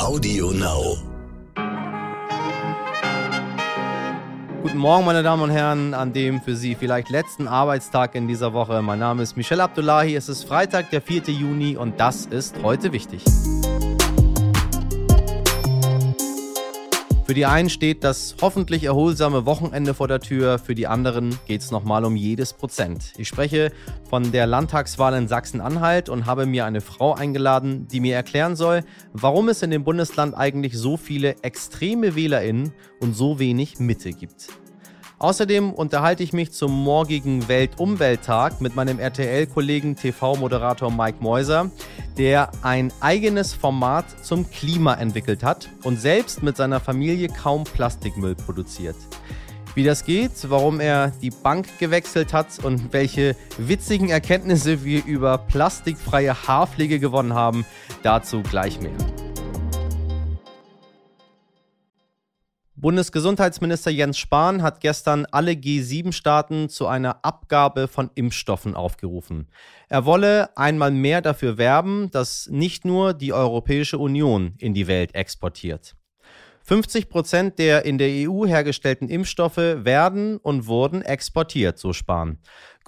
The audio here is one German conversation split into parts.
Audio Now. Guten Morgen, meine Damen und Herren, an dem für Sie vielleicht letzten Arbeitstag in dieser Woche. Mein Name ist Michel Abdullahi. Es ist Freitag, der 4. Juni und das ist heute wichtig. Für die einen steht das hoffentlich erholsame Wochenende vor der Tür, für die anderen geht es nochmal um jedes Prozent. Ich spreche von der Landtagswahl in Sachsen-Anhalt und habe mir eine Frau eingeladen, die mir erklären soll, warum es in dem Bundesland eigentlich so viele extreme Wählerinnen und so wenig Mitte gibt. Außerdem unterhalte ich mich zum morgigen Weltumwelttag mit meinem RTL-Kollegen TV-Moderator Mike Meuser, der ein eigenes Format zum Klima entwickelt hat und selbst mit seiner Familie kaum Plastikmüll produziert. Wie das geht, warum er die Bank gewechselt hat und welche witzigen Erkenntnisse wir über plastikfreie Haarpflege gewonnen haben, dazu gleich mehr. Bundesgesundheitsminister Jens Spahn hat gestern alle G7-Staaten zu einer Abgabe von Impfstoffen aufgerufen. Er wolle einmal mehr dafür werben, dass nicht nur die Europäische Union in die Welt exportiert. 50 Prozent der in der EU hergestellten Impfstoffe werden und wurden exportiert, so Spahn.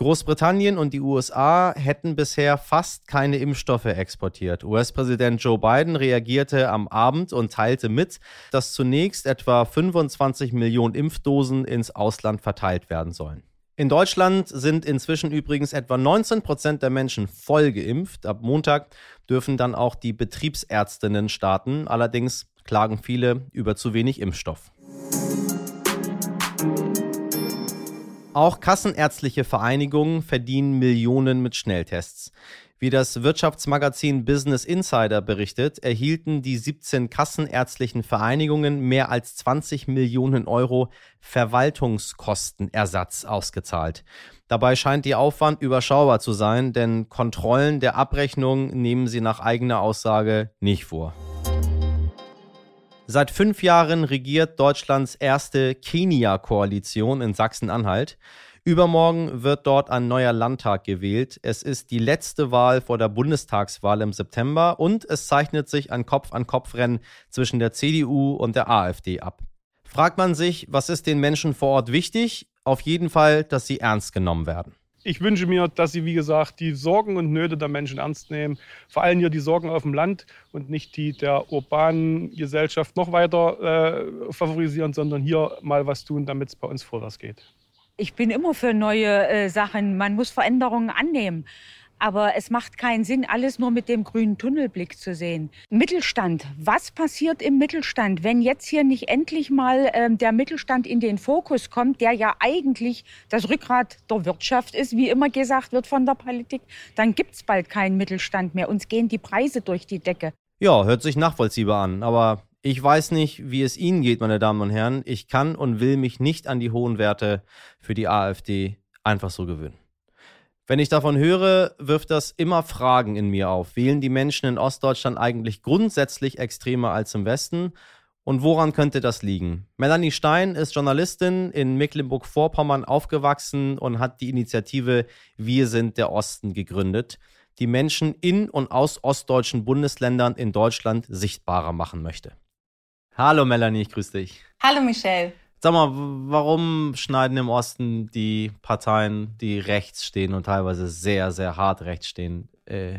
Großbritannien und die USA hätten bisher fast keine Impfstoffe exportiert. US-Präsident Joe Biden reagierte am Abend und teilte mit, dass zunächst etwa 25 Millionen Impfdosen ins Ausland verteilt werden sollen. In Deutschland sind inzwischen übrigens etwa 19 Prozent der Menschen voll geimpft. Ab Montag dürfen dann auch die Betriebsärztinnen starten. Allerdings klagen viele über zu wenig Impfstoff. Auch kassenärztliche Vereinigungen verdienen Millionen mit Schnelltests. Wie das Wirtschaftsmagazin Business Insider berichtet, erhielten die 17 kassenärztlichen Vereinigungen mehr als 20 Millionen Euro Verwaltungskostenersatz ausgezahlt. Dabei scheint ihr Aufwand überschaubar zu sein, denn Kontrollen der Abrechnung nehmen sie nach eigener Aussage nicht vor. Seit fünf Jahren regiert Deutschlands erste Kenia-Koalition in Sachsen-Anhalt. Übermorgen wird dort ein neuer Landtag gewählt. Es ist die letzte Wahl vor der Bundestagswahl im September und es zeichnet sich ein Kopf-an-Kopf-Rennen zwischen der CDU und der AfD ab. Fragt man sich, was ist den Menschen vor Ort wichtig? Auf jeden Fall, dass sie ernst genommen werden ich wünsche mir, dass sie, wie gesagt, die Sorgen und Nöte der Menschen ernst nehmen. Vor allem hier die Sorgen auf dem Land und nicht die der urbanen Gesellschaft noch weiter äh, favorisieren, sondern hier mal was tun, damit es bei uns vorwärts geht. Ich bin immer für neue äh, Sachen. Man muss Veränderungen annehmen. Aber es macht keinen Sinn, alles nur mit dem grünen Tunnelblick zu sehen. Mittelstand. Was passiert im Mittelstand, wenn jetzt hier nicht endlich mal äh, der Mittelstand in den Fokus kommt, der ja eigentlich das Rückgrat der Wirtschaft ist, wie immer gesagt wird von der Politik? Dann gibt es bald keinen Mittelstand mehr. Uns gehen die Preise durch die Decke. Ja, hört sich nachvollziehbar an. Aber ich weiß nicht, wie es Ihnen geht, meine Damen und Herren. Ich kann und will mich nicht an die hohen Werte für die AfD einfach so gewöhnen. Wenn ich davon höre, wirft das immer Fragen in mir auf. Wählen die Menschen in Ostdeutschland eigentlich grundsätzlich extremer als im Westen? Und woran könnte das liegen? Melanie Stein ist Journalistin in Mecklenburg-Vorpommern aufgewachsen und hat die Initiative Wir sind der Osten gegründet, die Menschen in und aus ostdeutschen Bundesländern in Deutschland sichtbarer machen möchte. Hallo Melanie, ich grüße dich. Hallo Michelle. Sag mal, warum schneiden im Osten die Parteien, die rechts stehen und teilweise sehr, sehr hart rechts stehen, äh,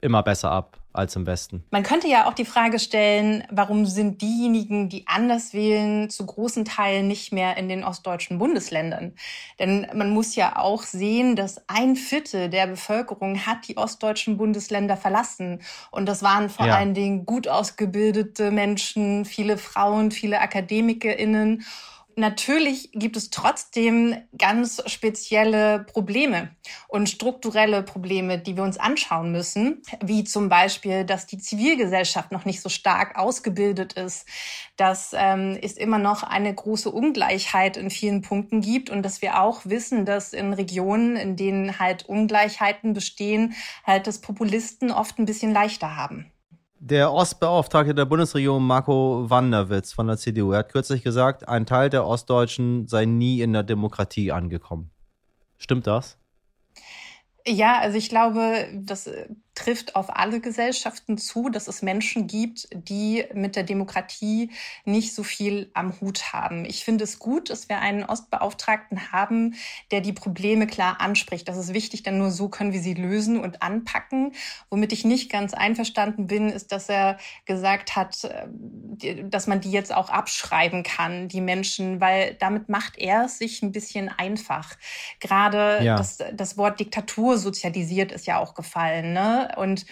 immer besser ab als im Westen? Man könnte ja auch die Frage stellen, warum sind diejenigen, die anders wählen, zu großen Teilen nicht mehr in den ostdeutschen Bundesländern? Denn man muss ja auch sehen, dass ein Viertel der Bevölkerung hat die ostdeutschen Bundesländer verlassen. Und das waren vor ja. allen Dingen gut ausgebildete Menschen, viele Frauen, viele AkademikerInnen. Natürlich gibt es trotzdem ganz spezielle Probleme und strukturelle Probleme, die wir uns anschauen müssen, wie zum Beispiel, dass die Zivilgesellschaft noch nicht so stark ausgebildet ist, dass ähm, es immer noch eine große Ungleichheit in vielen Punkten gibt und dass wir auch wissen, dass in Regionen, in denen halt Ungleichheiten bestehen, halt das Populisten oft ein bisschen leichter haben. Der Ostbeauftragte der Bundesregierung Marco Wanderwitz von der CDU hat kürzlich gesagt, ein Teil der Ostdeutschen sei nie in der Demokratie angekommen. Stimmt das? Ja, also ich glaube, das trifft auf alle Gesellschaften zu, dass es Menschen gibt, die mit der Demokratie nicht so viel am Hut haben. Ich finde es gut, dass wir einen Ostbeauftragten haben, der die Probleme klar anspricht. Das ist wichtig, denn nur so können wir sie lösen und anpacken. Womit ich nicht ganz einverstanden bin, ist, dass er gesagt hat, äh, dass man die jetzt auch abschreiben kann, die Menschen, weil damit macht er es sich ein bisschen einfach. Gerade ja. das, das Wort Diktatur sozialisiert ist ja auch gefallen. Ne? Und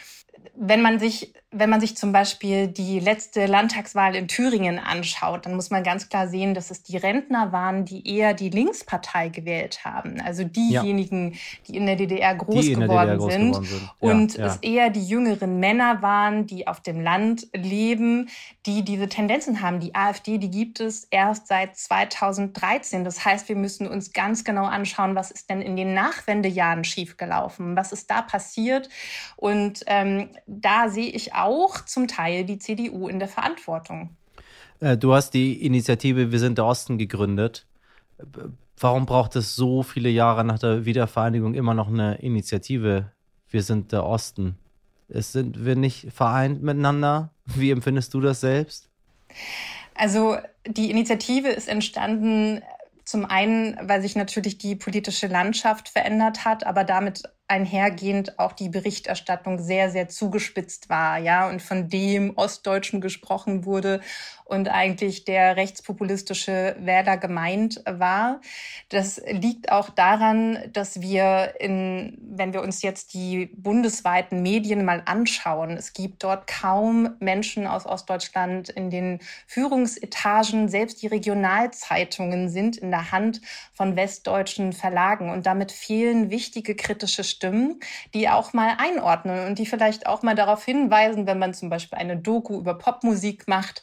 wenn man sich, wenn man sich zum Beispiel die letzte Landtagswahl in Thüringen anschaut, dann muss man ganz klar sehen, dass es die Rentner waren, die eher die Linkspartei gewählt haben. Also diejenigen, ja. die in der DDR groß, geworden, der DDR groß sind. geworden, sind. Ja, und ja. es eher die jüngeren Männer waren, die auf dem Land leben, die diese Tendenzen haben. Die AfD, die gibt es erst seit 2013. Das heißt, wir müssen uns ganz genau anschauen, was ist denn in den Nachwendejahren schiefgelaufen? Was ist da passiert? Und ähm, da sehe ich auch zum Teil die CDU in der Verantwortung. Äh, du hast die Initiative Wir sind der Osten gegründet. Warum braucht es so viele Jahre nach der Wiedervereinigung immer noch eine Initiative Wir sind der Osten? Es sind wir nicht vereint miteinander? Wie empfindest du das selbst? Also die Initiative ist entstanden zum einen, weil sich natürlich die politische Landschaft verändert hat, aber damit einhergehend auch die Berichterstattung sehr, sehr zugespitzt war, ja, und von dem Ostdeutschen gesprochen wurde und eigentlich der rechtspopulistische Wähler gemeint war. Das liegt auch daran, dass wir in, wenn wir uns jetzt die bundesweiten Medien mal anschauen, es gibt dort kaum Menschen aus Ostdeutschland in den Führungsetagen. Selbst die Regionalzeitungen sind in der Hand von westdeutschen Verlagen und damit fehlen wichtige kritische Stimmen, die auch mal einordnen und die vielleicht auch mal darauf hinweisen, wenn man zum Beispiel eine Doku über Popmusik macht,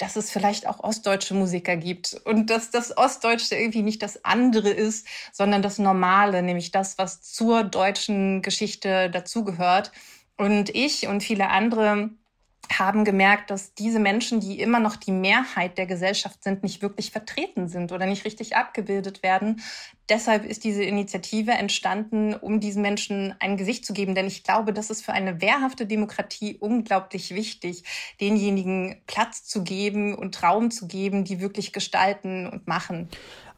dass es vielleicht auch ostdeutsche Musiker gibt und dass das Ostdeutsche irgendwie nicht das andere ist, sondern das Normale, nämlich das, was zur deutschen Geschichte dazugehört. Und ich und viele andere haben gemerkt, dass diese Menschen, die immer noch die Mehrheit der Gesellschaft sind, nicht wirklich vertreten sind oder nicht richtig abgebildet werden. Deshalb ist diese Initiative entstanden, um diesen Menschen ein Gesicht zu geben. Denn ich glaube, das ist für eine wehrhafte Demokratie unglaublich wichtig, denjenigen Platz zu geben und Raum zu geben, die wirklich gestalten und machen.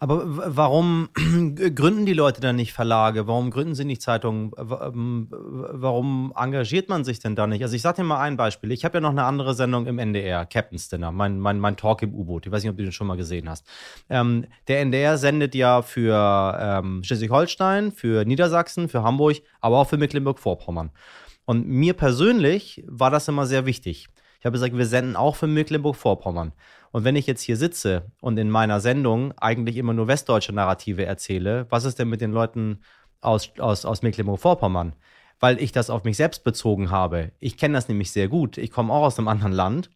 Aber warum gründen die Leute dann nicht Verlage? Warum gründen sie nicht Zeitungen? Ähm, warum engagiert man sich denn da nicht? Also ich sage dir mal ein Beispiel. Ich habe ja noch eine andere Sendung im NDR, Captain's Dinner, mein, mein, mein Talk im U-Boot. Ich weiß nicht, ob du den schon mal gesehen hast. Ähm, der NDR sendet ja für ähm, Schleswig-Holstein, für Niedersachsen, für Hamburg, aber auch für Mecklenburg-Vorpommern. Und mir persönlich war das immer sehr wichtig. Ich habe gesagt, wir senden auch für Mecklenburg-Vorpommern. Und wenn ich jetzt hier sitze und in meiner Sendung eigentlich immer nur westdeutsche Narrative erzähle, was ist denn mit den Leuten aus, aus, aus Mecklenburg-Vorpommern? Weil ich das auf mich selbst bezogen habe. Ich kenne das nämlich sehr gut. Ich komme auch aus einem anderen Land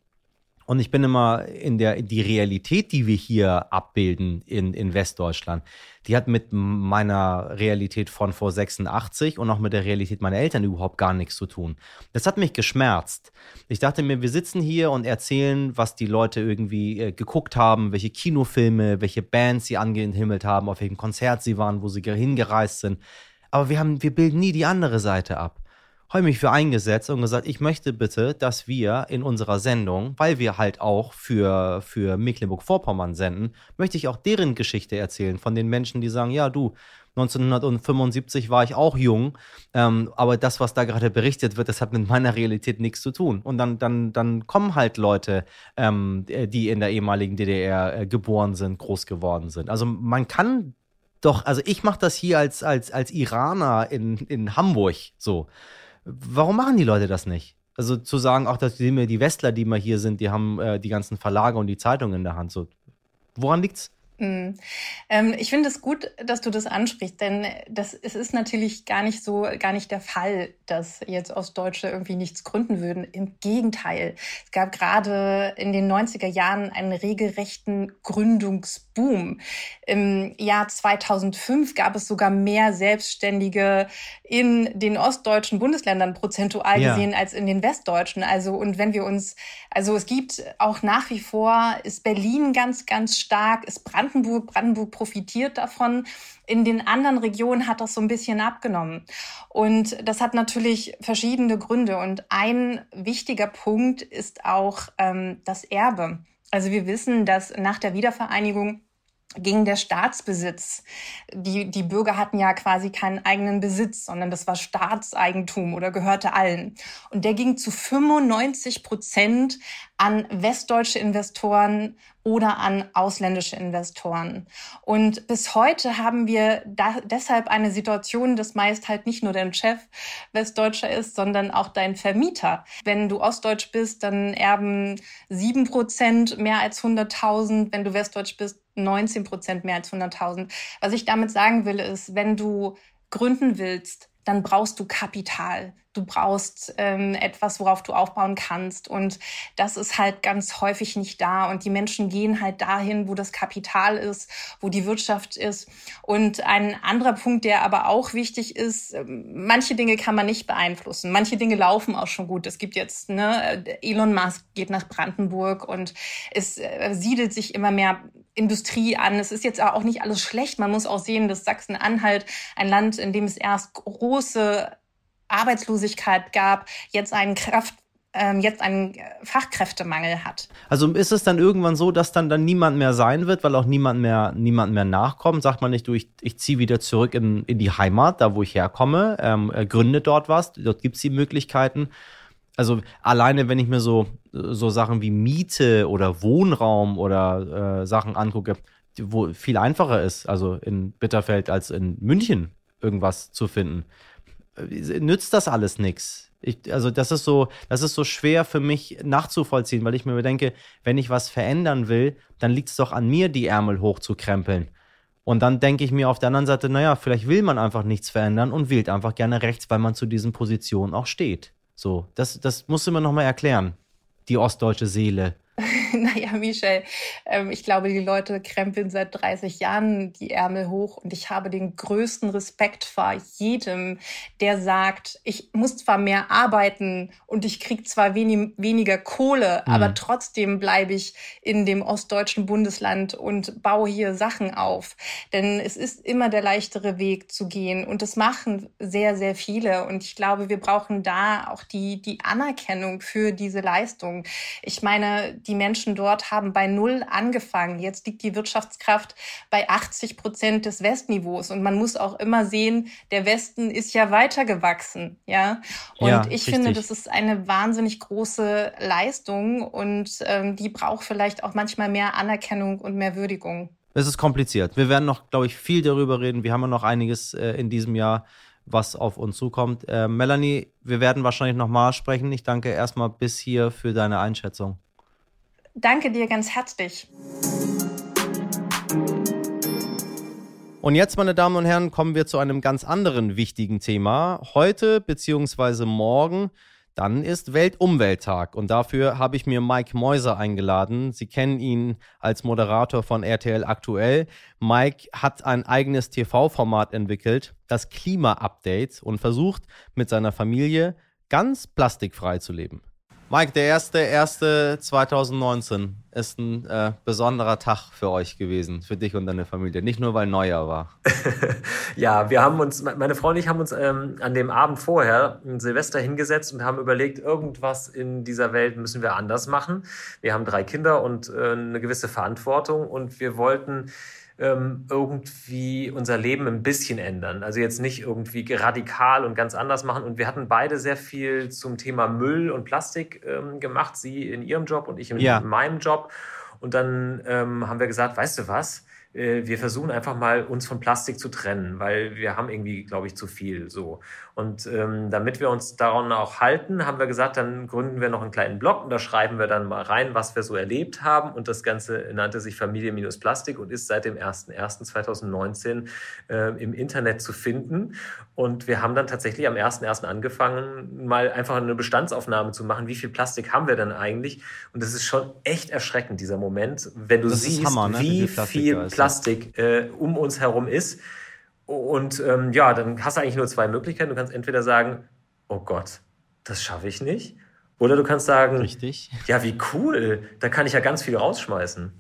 und ich bin immer in der, die Realität, die wir hier abbilden in, in Westdeutschland, die hat mit meiner Realität von vor 86 und auch mit der Realität meiner Eltern überhaupt gar nichts zu tun. Das hat mich geschmerzt. Ich dachte mir, wir sitzen hier und erzählen, was die Leute irgendwie äh, geguckt haben, welche Kinofilme, welche Bands sie angehimmelt haben, auf welchem Konzert sie waren, wo sie hingereist sind. Aber wir haben, wir bilden nie die andere Seite ab habe mich für eingesetzt und gesagt, ich möchte bitte, dass wir in unserer Sendung, weil wir halt auch für, für Mecklenburg-Vorpommern senden, möchte ich auch deren Geschichte erzählen von den Menschen, die sagen, ja du, 1975 war ich auch jung, ähm, aber das, was da gerade berichtet wird, das hat mit meiner Realität nichts zu tun. Und dann, dann, dann kommen halt Leute, ähm, die in der ehemaligen DDR äh, geboren sind, groß geworden sind. Also man kann doch, also ich mache das hier als, als, als Iraner in, in Hamburg so. Warum machen die Leute das nicht? Also zu sagen, auch dass die, die Westler, die mal hier sind, die haben äh, die ganzen Verlage und die Zeitungen in der Hand. So, woran liegt's? Mhm. Ähm, ich finde es gut, dass du das ansprichst, denn das, es ist natürlich gar nicht so, gar nicht der Fall, dass jetzt Ostdeutsche irgendwie nichts gründen würden. Im Gegenteil. Es gab gerade in den 90er Jahren einen regelrechten Gründungsboom. Im Jahr 2005 gab es sogar mehr Selbstständige in den ostdeutschen Bundesländern prozentual ja. gesehen als in den westdeutschen. Also, und wenn wir uns, also es gibt auch nach wie vor, ist Berlin ganz, ganz stark, ist Brandenburg Brandenburg. Brandenburg profitiert davon. In den anderen Regionen hat das so ein bisschen abgenommen. Und das hat natürlich verschiedene Gründe. Und ein wichtiger Punkt ist auch ähm, das Erbe. Also wir wissen, dass nach der Wiedervereinigung ging der Staatsbesitz. Die, die Bürger hatten ja quasi keinen eigenen Besitz, sondern das war Staatseigentum oder gehörte allen. Und der ging zu 95 Prozent an westdeutsche Investoren oder an ausländische Investoren. Und bis heute haben wir da deshalb eine Situation, dass meist halt nicht nur dein Chef Westdeutscher ist, sondern auch dein Vermieter. Wenn du Ostdeutsch bist, dann erben sieben Prozent mehr als 100.000. Wenn du Westdeutsch bist, 19 Prozent mehr als 100.000. Was ich damit sagen will, ist, wenn du gründen willst, dann brauchst du Kapital. Du brauchst ähm, etwas, worauf du aufbauen kannst. Und das ist halt ganz häufig nicht da. Und die Menschen gehen halt dahin, wo das Kapital ist, wo die Wirtschaft ist. Und ein anderer Punkt, der aber auch wichtig ist, ähm, manche Dinge kann man nicht beeinflussen. Manche Dinge laufen auch schon gut. Es gibt jetzt, ne, Elon Musk geht nach Brandenburg und es äh, siedelt sich immer mehr Industrie an. Es ist jetzt auch nicht alles schlecht. Man muss auch sehen, dass Sachsen-Anhalt, ein Land, in dem es erst große Arbeitslosigkeit gab, jetzt einen Kraft ähm, jetzt einen Fachkräftemangel hat. Also ist es dann irgendwann so, dass dann, dann niemand mehr sein wird, weil auch niemand mehr, niemand mehr nachkommt? Sagt man nicht, du, ich, ich ziehe wieder zurück in, in die Heimat, da wo ich herkomme, ähm, äh, gründe dort was, dort gibt es die Möglichkeiten. Also alleine, wenn ich mir so, so Sachen wie Miete oder Wohnraum oder äh, Sachen angucke, wo viel einfacher ist, also in Bitterfeld als in München irgendwas zu finden nützt das alles nichts. also das ist so, das ist so schwer für mich nachzuvollziehen, weil ich mir denke, wenn ich was verändern will, dann liegt es doch an mir, die Ärmel hochzukrempeln. Und dann denke ich mir auf der anderen Seite, naja, vielleicht will man einfach nichts verändern und wählt einfach gerne rechts, weil man zu diesen Positionen auch steht. So, das, das musst du mir nochmal erklären. Die ostdeutsche Seele. naja, Michel, ähm, ich glaube, die Leute krempeln seit 30 Jahren die Ärmel hoch und ich habe den größten Respekt vor jedem, der sagt, ich muss zwar mehr arbeiten und ich kriege zwar wenig, weniger Kohle, mhm. aber trotzdem bleibe ich in dem ostdeutschen Bundesland und baue hier Sachen auf. Denn es ist immer der leichtere Weg zu gehen und das machen sehr, sehr viele und ich glaube, wir brauchen da auch die, die Anerkennung für diese Leistung. Ich meine, die Menschen dort haben bei Null angefangen. Jetzt liegt die Wirtschaftskraft bei 80 Prozent des Westniveaus. Und man muss auch immer sehen, der Westen ist ja weitergewachsen. Ja. Und ja, ich richtig. finde, das ist eine wahnsinnig große Leistung und ähm, die braucht vielleicht auch manchmal mehr Anerkennung und mehr Würdigung. Es ist kompliziert. Wir werden noch, glaube ich, viel darüber reden. Wir haben ja noch einiges äh, in diesem Jahr was auf uns zukommt. Äh, Melanie, wir werden wahrscheinlich nochmal sprechen. Ich danke erstmal bis hier für deine Einschätzung. Danke dir ganz herzlich. Und jetzt, meine Damen und Herren, kommen wir zu einem ganz anderen wichtigen Thema. Heute bzw. morgen, dann ist Weltumwelttag und dafür habe ich mir Mike Mäuser eingeladen. Sie kennen ihn als Moderator von RTL Aktuell. Mike hat ein eigenes TV-Format entwickelt, das Klima-Update und versucht mit seiner Familie ganz plastikfrei zu leben. Mike, der erste, erste 2019 ist ein äh, besonderer Tag für euch gewesen, für dich und deine Familie. Nicht nur, weil Neujahr war. ja, wir haben uns, meine Frau und ich haben uns ähm, an dem Abend vorher, Silvester, hingesetzt und haben überlegt, irgendwas in dieser Welt müssen wir anders machen. Wir haben drei Kinder und äh, eine gewisse Verantwortung und wir wollten ähm, irgendwie unser Leben ein bisschen ändern. Also jetzt nicht irgendwie radikal und ganz anders machen. Und wir hatten beide sehr viel zum Thema Müll und Plastik ähm, gemacht. Sie in ihrem Job und ich in ja. meinem Job. Und dann ähm, haben wir gesagt, weißt du was? Äh, wir versuchen einfach mal uns von Plastik zu trennen, weil wir haben irgendwie, glaube ich, zu viel so. Und ähm, damit wir uns daran auch halten, haben wir gesagt, dann gründen wir noch einen kleinen Blog und da schreiben wir dann mal rein, was wir so erlebt haben. Und das Ganze nannte sich Familie minus Plastik und ist seit dem 01.01.2019 äh, im Internet zu finden. Und wir haben dann tatsächlich am 1.01. angefangen, mal einfach eine Bestandsaufnahme zu machen. Wie viel Plastik haben wir denn eigentlich? Und das ist schon echt erschreckend, dieser Moment, wenn du das siehst, Hammer, ne? wie, wie, viel Plastik, viel Plastik äh, um uns herum ist. Und ähm, ja, dann hast du eigentlich nur zwei Möglichkeiten. Du kannst entweder sagen, oh Gott, das schaffe ich nicht. Oder du kannst sagen, Richtig. ja, wie cool, da kann ich ja ganz viel rausschmeißen.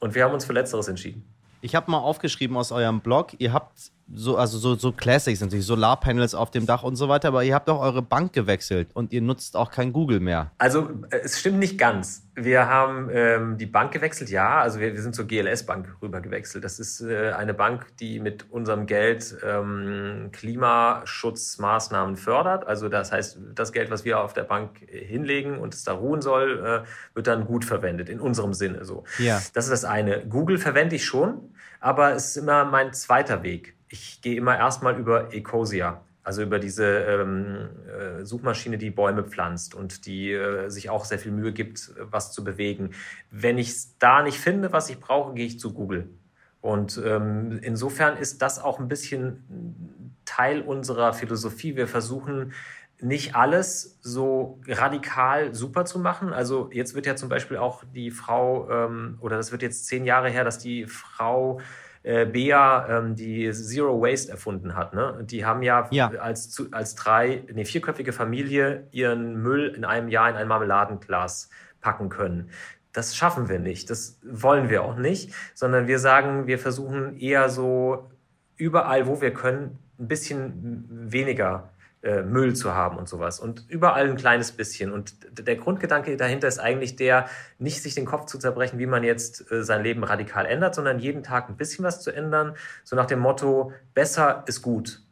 Und wir haben uns für Letzteres entschieden. Ich habe mal aufgeschrieben aus eurem Blog, ihr habt so, also so, so Classics natürlich, Solarpanels auf dem Dach und so weiter, aber ihr habt auch eure Bank gewechselt und ihr nutzt auch kein Google mehr. Also es stimmt nicht ganz. Wir haben ähm, die Bank gewechselt, ja, also wir, wir sind zur GLS-Bank rüber gewechselt. Das ist äh, eine Bank, die mit unserem Geld ähm, Klimaschutzmaßnahmen fördert. Also das heißt, das Geld, was wir auf der Bank hinlegen und es da ruhen soll, äh, wird dann gut verwendet, in unserem Sinne so. Ja. Das ist das eine. Google verwende ich schon, aber es ist immer mein zweiter Weg ich gehe immer erstmal über Ecosia, also über diese ähm, äh, Suchmaschine, die Bäume pflanzt und die äh, sich auch sehr viel Mühe gibt, was zu bewegen. Wenn ich es da nicht finde, was ich brauche, gehe ich zu Google. Und ähm, insofern ist das auch ein bisschen Teil unserer Philosophie. Wir versuchen nicht alles so radikal super zu machen. Also jetzt wird ja zum Beispiel auch die Frau, ähm, oder das wird jetzt zehn Jahre her, dass die Frau äh, Bea ähm, die Zero Waste erfunden hat. Ne? Die haben ja, ja. Als, als drei, nee, vierköpfige Familie ihren Müll in einem Jahr in ein Marmeladenglas packen können. Das schaffen wir nicht. Das wollen wir auch nicht, sondern wir sagen, wir versuchen eher so überall, wo wir können, ein bisschen weniger äh, Müll zu haben und sowas. Und überall ein kleines bisschen. Und der Grundgedanke dahinter ist eigentlich der, nicht sich den Kopf zu zerbrechen, wie man jetzt äh, sein Leben radikal ändert, sondern jeden Tag ein bisschen was zu ändern. So nach dem Motto, besser ist gut.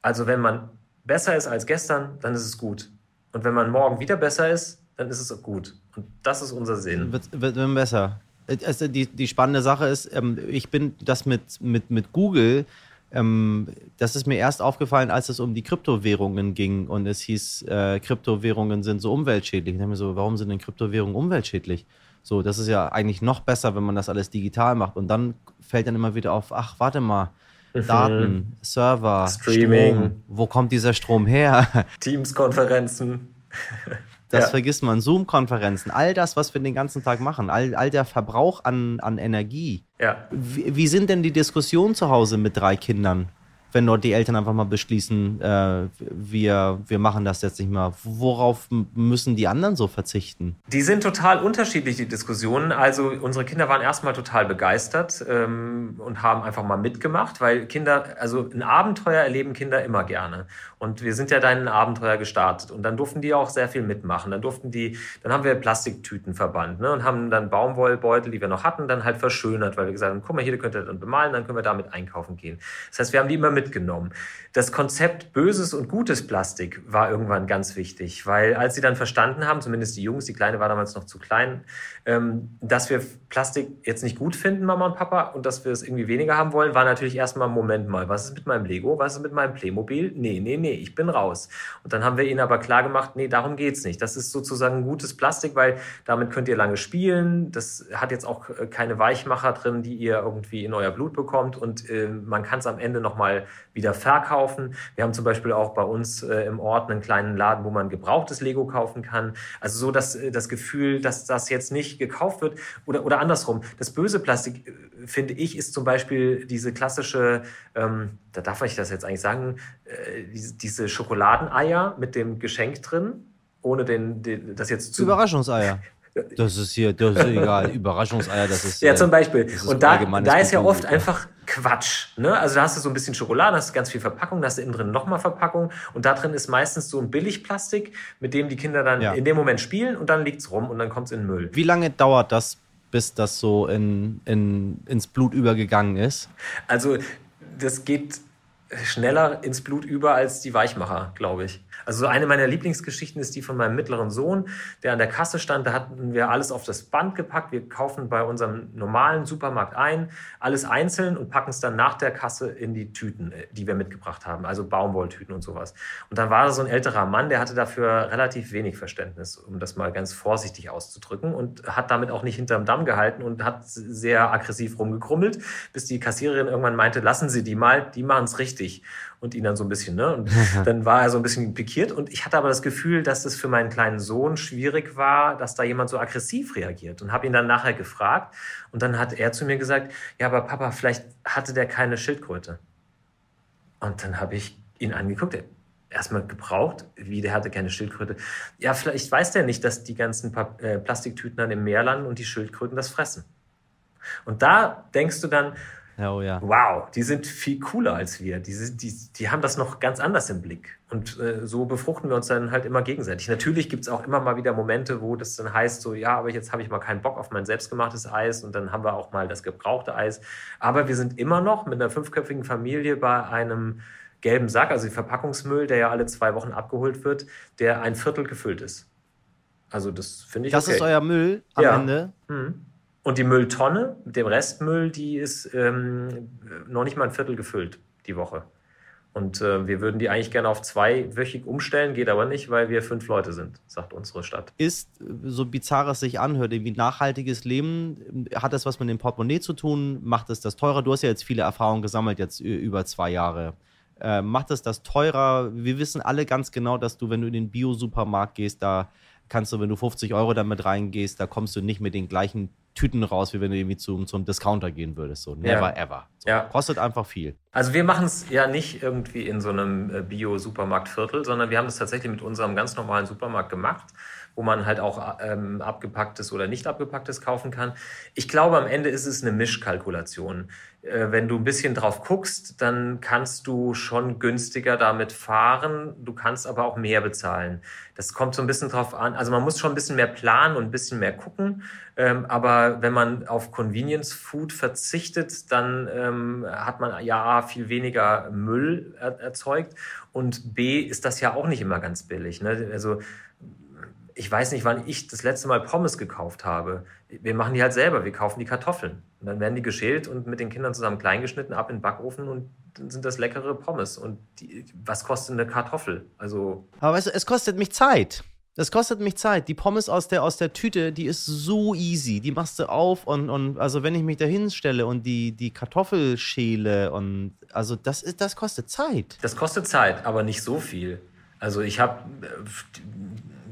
Also wenn man besser ist als gestern, dann ist es gut. Und wenn man morgen wieder besser ist, dann ist es gut. Und das ist unser Sinn. Wird, wird, wird besser. Also die, die spannende Sache ist, ähm, ich bin das mit, mit, mit Google ähm, das ist mir erst aufgefallen, als es um die Kryptowährungen ging und es hieß, äh, Kryptowährungen sind so umweltschädlich. Ich dachte mir so, warum sind denn Kryptowährungen umweltschädlich? So, das ist ja eigentlich noch besser, wenn man das alles digital macht. Und dann fällt dann immer wieder auf, ach, warte mal, mhm. Daten, Server, Streaming. Strom, wo kommt dieser Strom her? Teams-Konferenzen. Das ja. vergisst man. Zoom-Konferenzen, all das, was wir den ganzen Tag machen, all, all der Verbrauch an, an Energie. Ja. Wie, wie sind denn die Diskussionen zu Hause mit drei Kindern? wenn dort die Eltern einfach mal beschließen, äh, wir, wir machen das jetzt nicht mehr. Worauf müssen die anderen so verzichten? Die sind total unterschiedlich, die Diskussionen. Also unsere Kinder waren erstmal total begeistert ähm, und haben einfach mal mitgemacht, weil Kinder, also ein Abenteuer erleben Kinder immer gerne. Und wir sind ja da in ein Abenteuer gestartet. Und dann durften die auch sehr viel mitmachen. Dann durften die, dann haben wir Plastiktüten verbannt ne, und haben dann Baumwollbeutel, die wir noch hatten, dann halt verschönert, weil wir gesagt haben, guck mal, hier könnt ihr dann bemalen, dann können wir damit einkaufen gehen. Das heißt, wir haben die immer mit mitgenommen. Das Konzept böses und gutes Plastik war irgendwann ganz wichtig, weil als sie dann verstanden haben, zumindest die Jungs, die Kleine war damals noch zu klein, dass wir Plastik jetzt nicht gut finden, Mama und Papa, und dass wir es irgendwie weniger haben wollen, war natürlich erstmal, Moment mal, was ist mit meinem Lego, was ist mit meinem Playmobil? Nee, nee, nee, ich bin raus. Und dann haben wir ihnen aber klar gemacht, nee, darum geht's nicht. Das ist sozusagen gutes Plastik, weil damit könnt ihr lange spielen. Das hat jetzt auch äh, keine Weichmacher drin, die ihr irgendwie in euer Blut bekommt und äh, man kann es am Ende nochmal wieder verkaufen. Wir haben zum Beispiel auch bei uns äh, im Ort einen kleinen Laden, wo man gebrauchtes Lego kaufen kann. Also so dass äh, das Gefühl, dass das jetzt nicht gekauft wird oder, oder andersrum. Das böse Plastik, äh, finde ich, ist zum Beispiel diese klassische, ähm, da darf ich das jetzt eigentlich sagen, äh, diese, diese Schokoladeneier mit dem Geschenk drin ohne den, den, das jetzt zu. Überraschungseier. Das ist hier, das ist egal. Überraschungseier, das ist. Ja, zum Beispiel. Und da, da ist ja oft einfach Quatsch. Ne? Also da hast du so ein bisschen Schokolade, hast ganz viel Verpackung, da hast du innen drin nochmal Verpackung und da drin ist meistens so ein Billigplastik, mit dem die Kinder dann ja. in dem Moment spielen und dann liegt es rum und dann kommt es in den Müll. Wie lange dauert das, bis das so in, in, ins Blut übergegangen ist? Also das geht schneller ins Blut über als die Weichmacher, glaube ich. Also eine meiner Lieblingsgeschichten ist die von meinem mittleren Sohn, der an der Kasse stand. Da hatten wir alles auf das Band gepackt. Wir kaufen bei unserem normalen Supermarkt ein, alles einzeln und packen es dann nach der Kasse in die Tüten, äh, die wir mitgebracht haben, also Baumwolltüten und sowas. Und dann war da so ein älterer Mann, der hatte dafür relativ wenig Verständnis, um das mal ganz vorsichtig auszudrücken und hat damit auch nicht hinterm Damm gehalten und hat sehr aggressiv rumgekrummelt, bis die Kassiererin irgendwann meinte, lassen Sie die mal, die machen es richtig und ihn dann so ein bisschen, ne? Und dann war er so ein bisschen pikiert und ich hatte aber das Gefühl, dass es für meinen kleinen Sohn schwierig war, dass da jemand so aggressiv reagiert und habe ihn dann nachher gefragt und dann hat er zu mir gesagt, ja, aber Papa, vielleicht hatte der keine Schildkröte. Und dann habe ich ihn angeguckt, erstmal gebraucht, wie der hatte keine Schildkröte. Ja, vielleicht weiß der nicht, dass die ganzen äh, Plastiktüten dann im Meer landen und die Schildkröten das fressen. Und da denkst du dann, Oh ja. Wow, die sind viel cooler als wir. Die, die, die haben das noch ganz anders im Blick. Und äh, so befruchten wir uns dann halt immer gegenseitig. Natürlich gibt es auch immer mal wieder Momente, wo das dann heißt, so, ja, aber jetzt habe ich mal keinen Bock auf mein selbstgemachtes Eis und dann haben wir auch mal das gebrauchte Eis. Aber wir sind immer noch mit einer fünfköpfigen Familie bei einem gelben Sack, also Verpackungsmüll, der ja alle zwei Wochen abgeholt wird, der ein Viertel gefüllt ist. Also das finde ich Das okay. ist euer Müll am Ja. Ende. Mhm. Und die Mülltonne mit dem Restmüll, die ist ähm, noch nicht mal ein Viertel gefüllt die Woche. Und äh, wir würden die eigentlich gerne auf zweiwöchig umstellen, geht aber nicht, weil wir fünf Leute sind, sagt unsere Stadt. Ist, so bizarr es sich anhört, wie nachhaltiges Leben, hat das was mit dem Portemonnaie zu tun? Macht es das teurer? Du hast ja jetzt viele Erfahrungen gesammelt, jetzt über zwei Jahre. Äh, macht es das teurer? Wir wissen alle ganz genau, dass du, wenn du in den Bio-Supermarkt gehst, da kannst du, wenn du 50 Euro damit reingehst, da kommst du nicht mit den gleichen Tüten raus, wie wenn du irgendwie zum, zum Discounter gehen würdest. So, never Ja. ever. So, Ja. Kostet einfach viel. Also wir machen es ja nicht irgendwie in so einem äh, Bio-Supermarktviertel, sondern wir haben das tatsächlich mit unserem ganz normalen Supermarkt gemacht, wo man halt auch ähm, abgepacktes oder nicht abgepacktes kaufen kann. Ich glaube, am Ende ist es eine Mischkalkulation. Äh, wenn du ein bisschen drauf guckst, dann kannst du schon günstiger damit fahren, du kannst aber auch mehr bezahlen. Das kommt so ein bisschen drauf an. Also man muss schon ein bisschen mehr planen und ein bisschen mehr gucken. Ähm, aber wenn man auf Convenience Food verzichtet, dann ähm, hat man ja A, viel weniger Müll er erzeugt und B ist das ja auch nicht immer ganz billig. Ne? Also ich weiß nicht, wann ich das letzte Mal Pommes gekauft habe. Wir machen die halt selber. Wir kaufen die Kartoffeln. Und dann werden die geschält und mit den Kindern zusammen kleingeschnitten, ab in den Backofen und dann sind das leckere Pommes. Und die, was kostet eine Kartoffel? Also Aber weißt du, es kostet mich Zeit. Das kostet mich Zeit. Die Pommes aus der, aus der Tüte, die ist so easy. Die machst du auf und, und also wenn ich mich da hinstelle und die, die Kartoffel schäle und also das ist, das kostet Zeit. Das kostet Zeit, aber nicht so viel. Also ich habe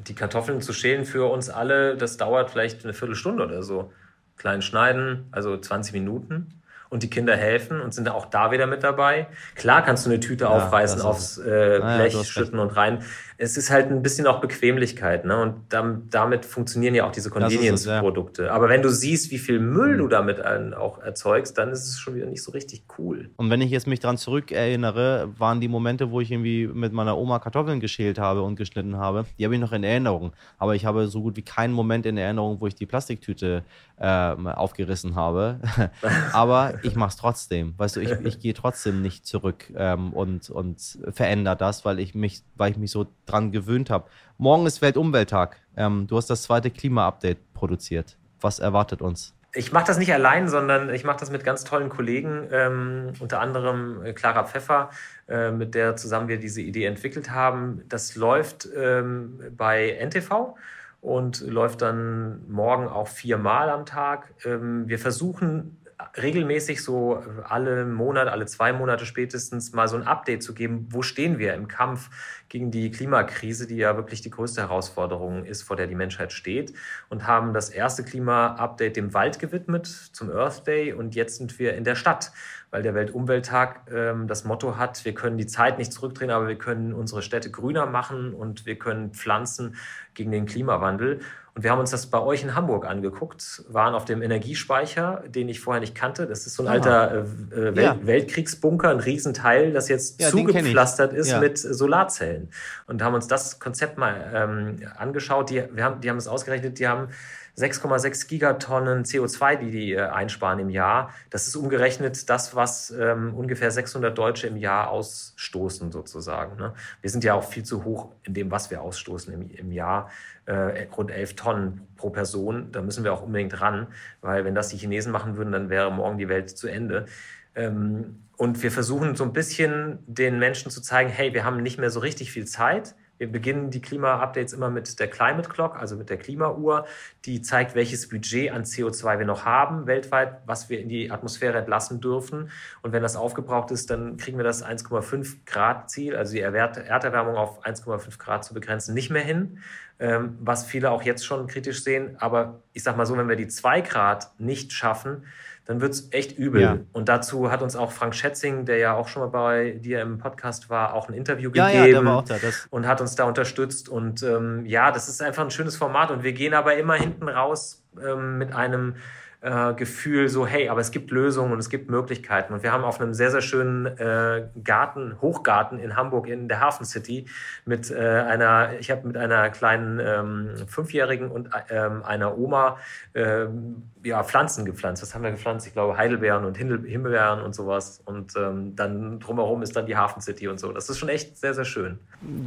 die Kartoffeln zu schälen für uns alle, das dauert vielleicht eine Viertelstunde oder so. Klein schneiden, also 20 Minuten. Und die Kinder helfen und sind auch da wieder mit dabei. Klar kannst du eine Tüte aufreißen, das aufs äh, Naja, Blech hast schütten und rein. Es ist halt ein bisschen auch Bequemlichkeit. Ne? Und dam damit funktionieren ja auch diese es, ja. Convenience-Produkte. Aber wenn du siehst, wie viel Müll du damit äh, auch erzeugst, dann ist es schon wieder nicht so richtig cool. Und wenn ich jetzt mich dran zurückerinnere, waren die Momente, wo ich irgendwie mit meiner Oma Kartoffeln geschält habe und geschnitten habe, die habe ich noch in Erinnerung. Aber ich habe so gut wie keinen Moment in Erinnerung, wo ich die Plastiktüte ähm, aufgerissen habe. Aber ich mache es trotzdem. Weißt du, ich, ich gehe trotzdem nicht zurück ähm, und, und verändere das, weil ich mich, weil ich mich so dran gewöhnt habe. Morgen ist Weltumwelttag. Ähm, du hast das zweite Klima-Update produziert. Was erwartet uns? Ich mache das nicht allein, sondern ich mache das mit ganz tollen Kollegen, ähm, unter anderem äh, Clara Pfeffer, äh, mit der zusammen wir diese Idee entwickelt haben. Das läuft ähm, bei NTV und läuft dann morgen auch viermal am Tag. Ähm, wir versuchen regelmäßig so alle Monate, alle zwei Monate spätestens mal so ein Update zu geben. Wo stehen wir im Kampf gegen die Klimakrise, die ja wirklich die größte Herausforderung ist, vor der die Menschheit steht? Und haben das erste Klima-Update dem Wald gewidmet, zum Earth Day. Und jetzt sind wir in der Stadt, weil der Weltumwelttag ähm, das Motto hat, wir können die Zeit nicht zurückdrehen, aber wir können unsere Städte grüner machen und wir können pflanzen gegen den Klimawandel. Und wir haben uns das bei euch in Hamburg angeguckt, waren auf dem Energiespeicher, den ich vorher nicht kannte. Das ist so ein Ah. alter äh, Welt Ja. Weltkriegsbunker, ein Riesenteil, das jetzt Ja, zugepflastert ist Ja. mit Solarzellen. Und haben uns das Konzept mal ähm, angeschaut. Die, wir haben, die haben es ausgerechnet, die haben 6,6 Gigatonnen CO2, die die äh, einsparen im Jahr. Das ist umgerechnet das, was ähm, ungefähr 600 Deutsche im Jahr ausstoßen, sozusagen. Ne? Wir sind ja auch viel zu hoch in dem, was wir ausstoßen im, im Jahr. Äh, rund 11 Tonnen pro Person. Da müssen wir auch unbedingt ran, weil wenn das die Chinesen machen würden, dann wäre morgen die Welt zu Ende. Ähm, und wir versuchen so ein bisschen den Menschen zu zeigen, hey, wir haben nicht mehr so richtig viel Zeit. Wir beginnen die Klima-Updates immer mit der Climate Clock, also mit der Klimauhr, die zeigt, welches Budget an CO2 wir noch haben weltweit, was wir in die Atmosphäre entlassen dürfen. Und wenn das aufgebraucht ist, dann kriegen wir das 1,5 Grad Ziel, also die Erderwärmung auf 1,5 Grad zu begrenzen, nicht mehr hin, ähm, was viele auch jetzt schon kritisch sehen. Aber ich sage mal so, wenn wir die 2 Grad nicht schaffen, dann wird es echt übel. Ja. Und dazu hat uns auch Frank Schätzing, der ja auch schon mal bei dir im Podcast war, auch ein Interview Ja, gegeben ja, der war auch da. Das, und hat uns da unterstützt. Und ähm, ja, das ist einfach ein schönes Format. Und wir gehen aber immer hinten raus ähm, mit einem äh, Gefühl, so hey, aber es gibt Lösungen und es gibt Möglichkeiten. Und wir haben auf einem sehr, sehr schönen äh, Garten, Hochgarten in Hamburg in der Hafen City mit äh, einer, ich habe mit einer kleinen ähm, Fünfjährigen und ähm, einer Oma ähm, ja, Pflanzen gepflanzt. Was haben wir gepflanzt? Ich glaube Heidelbeeren und Himbeeren und sowas. Und ähm, dann drumherum ist dann die Hafen City und so. Das ist schon echt sehr, sehr schön.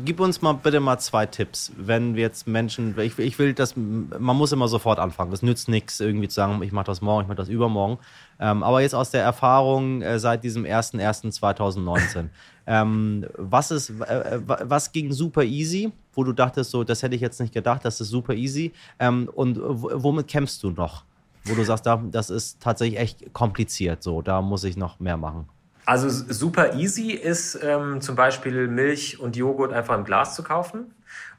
Gib uns mal bitte mal zwei Tipps, wenn wir jetzt Menschen, ich, ich will das, man muss immer sofort anfangen. Das nützt nichts, irgendwie zu sagen, ich mache das morgen, ich mache das übermorgen. Ähm, aber jetzt aus der Erfahrung äh, seit diesem 1.1.2019. ähm, was, ist, äh, was ging super easy, wo du dachtest, so, das hätte ich jetzt nicht gedacht, das ist super easy. Ähm, und womit kämpfst du noch? Wo du sagst, da, das ist tatsächlich echt kompliziert, so, da muss ich noch mehr machen. Also super easy ist ähm, zum Beispiel Milch und Joghurt einfach im Glas zu kaufen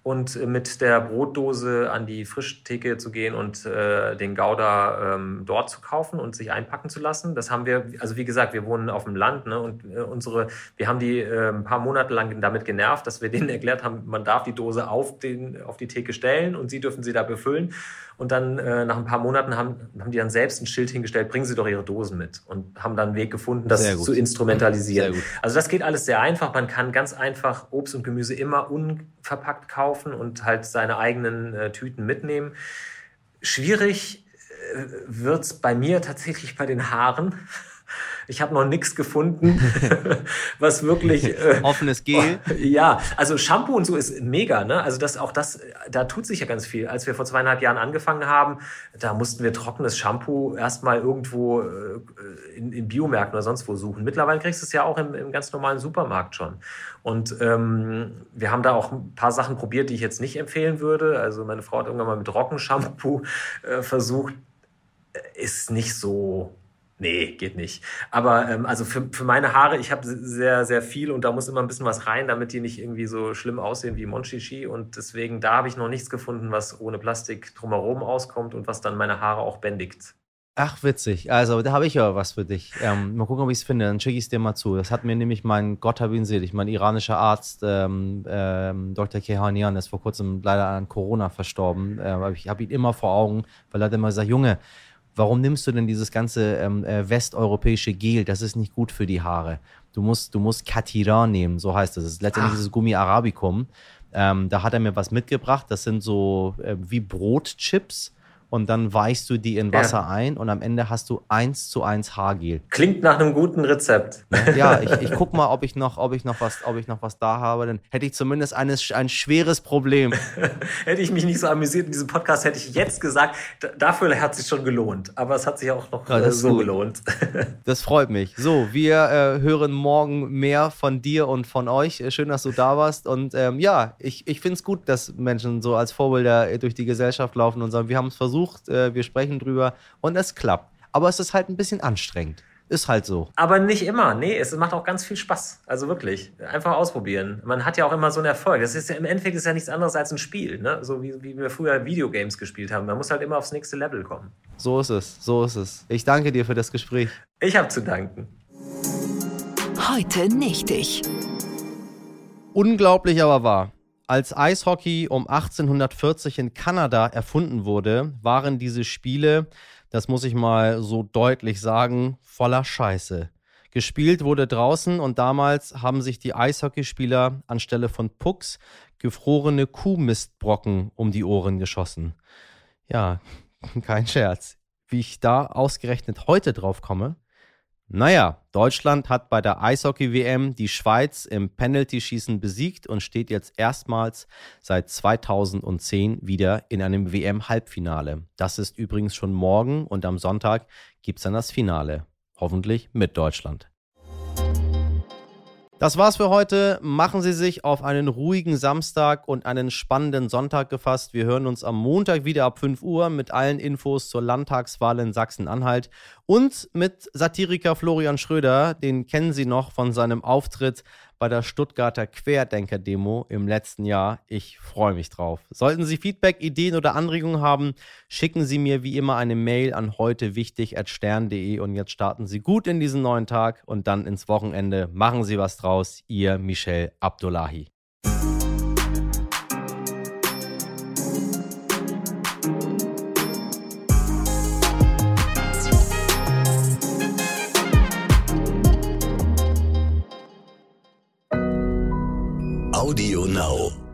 und mit der Brotdose an die Frischtheke zu gehen und äh, den Gouda ähm, dort zu kaufen und sich einpacken zu lassen. Das haben wir, also wie gesagt, wir wohnen auf dem Land ne, und äh, unsere, wir haben die äh, ein paar Monate lang damit genervt, dass wir denen erklärt haben, man darf die Dose auf, den, auf die Theke stellen und sie dürfen sie da befüllen. Und dann äh, nach ein paar Monaten haben, haben die dann selbst ein Schild hingestellt, bringen Sie doch Ihre Dosen mit und haben dann einen Weg gefunden, das zu instrumentalisieren. Also das geht alles sehr einfach. Man kann ganz einfach Obst und Gemüse immer unverpackt kaufen und halt seine eigenen äh, Tüten mitnehmen. Schwierig äh, wird's bei mir tatsächlich bei den Haaren. Ich habe noch nichts gefunden, was wirklich äh, offenes Gel. ja, also Shampoo und so ist mega, ne? Also das auch das, da tut sich ja ganz viel. Als wir vor zweieinhalb Jahren angefangen haben, da mussten wir trockenes Shampoo erstmal irgendwo äh, in, in Biomärkten oder sonst wo suchen. Mittlerweile kriegst du es ja auch im, im ganz normalen Supermarkt schon. Und ähm, wir haben da auch ein paar Sachen probiert, die ich jetzt nicht empfehlen würde. Also meine Frau hat irgendwann mal mit Rockenshampoo äh, versucht. Ist nicht so Nee, geht nicht. Aber ähm, also für, für meine Haare, ich habe sehr, sehr viel und da muss immer ein bisschen was rein, damit die nicht irgendwie so schlimm aussehen wie Monchichi. Und deswegen, da habe ich noch nichts gefunden, was ohne Plastik drumherum auskommt und was dann meine Haare auch bändigt. Ach, witzig. Also, da habe ich ja was für dich. Ähm, mal gucken, ob ich es finde. Dann schicke ich es dir mal zu. Das hat mir nämlich mein Gott hab ihn selig, mein iranischer Arzt, ähm, ähm, Dr. Kehanian, ist vor kurzem leider an Corona verstorben. Äh, ich habe ihn immer vor Augen, weil er hat immer gesagt, Junge, warum nimmst du denn dieses ganze ähm, äh, westeuropäische Gel? Das ist nicht gut für die Haare. Du musst, du musst Katiran nehmen, so heißt das. Das ist letztendlich Ach. dieses Gummi Arabicum. Ähm, da hat er mir was mitgebracht. Das sind so äh, wie Brotchips und dann weichst du die in Wasser ja. ein und am Ende hast du eins zu eins Haargel. Klingt nach einem guten Rezept. Ja, ich, ich guck mal, ob ich noch, ob ich noch was, ob ich noch was da habe. Dann hätte ich zumindest eines, ein schweres Problem. hätte ich mich nicht so amüsiert in diesem Podcast, hätte ich jetzt gesagt, dafür hat es sich schon gelohnt. Aber es hat sich auch noch ja, äh, so gut. gelohnt. das freut mich. So, wir äh, hören morgen mehr von dir und von euch. Äh, schön, dass du da warst. Und ähm, ja, ich, ich finde es gut, dass Menschen so als Vorbilder durch die Gesellschaft laufen und sagen, wir haben es versucht versucht, äh, wir sprechen drüber und es klappt. Aber es ist halt ein bisschen anstrengend. Ist halt so. Aber nicht immer. Nee, es macht auch ganz viel Spaß. Also wirklich. Einfach ausprobieren. Man hat ja auch immer so einen Erfolg. Das ist ja im Endeffekt ist ja nichts anderes als ein Spiel, ne? So wie, wie wir früher Videogames gespielt haben. Man muss halt immer aufs nächste Level kommen. So ist es. So ist es. Ich danke dir für das Gespräch. Ich habe zu danken. Heute nicht ich. Unglaublich aber wahr. Als Eishockey um 1840 in Kanada erfunden wurde, waren diese Spiele, das muss ich mal so deutlich sagen, voller Scheiße. Gespielt wurde draußen und damals haben sich die Eishockeyspieler anstelle von Pucks gefrorene Kuhmistbrocken um die Ohren geschossen. Ja, kein Scherz. Wie ich da ausgerechnet heute drauf komme, naja, Deutschland hat bei der Eishockey-WM die Schweiz im Penalty-Schießen besiegt und steht jetzt erstmals seit 2010 wieder in einem WM-Halbfinale. Das ist übrigens schon morgen und am Sonntag gibt es dann das Finale. Hoffentlich mit Deutschland. Das war's für heute. Machen Sie sich auf einen ruhigen Samstag und einen spannenden Sonntag gefasst. Wir hören uns am Montag wieder ab 5 Uhr mit allen Infos zur Landtagswahl in Sachsen-Anhalt und mit Satiriker Florian Schröder. Den kennen Sie noch von seinem Auftritt bei der Stuttgarter Querdenker-Demo im letzten Jahr. Ich freue mich drauf. Sollten Sie Feedback, Ideen oder Anregungen haben, schicken Sie mir wie immer eine Mail an heutewichtig.stern.de und jetzt starten Sie gut in diesen neuen Tag und dann ins Wochenende. Machen Sie was draus. Ihr Michel Abdullahi. Audio Now.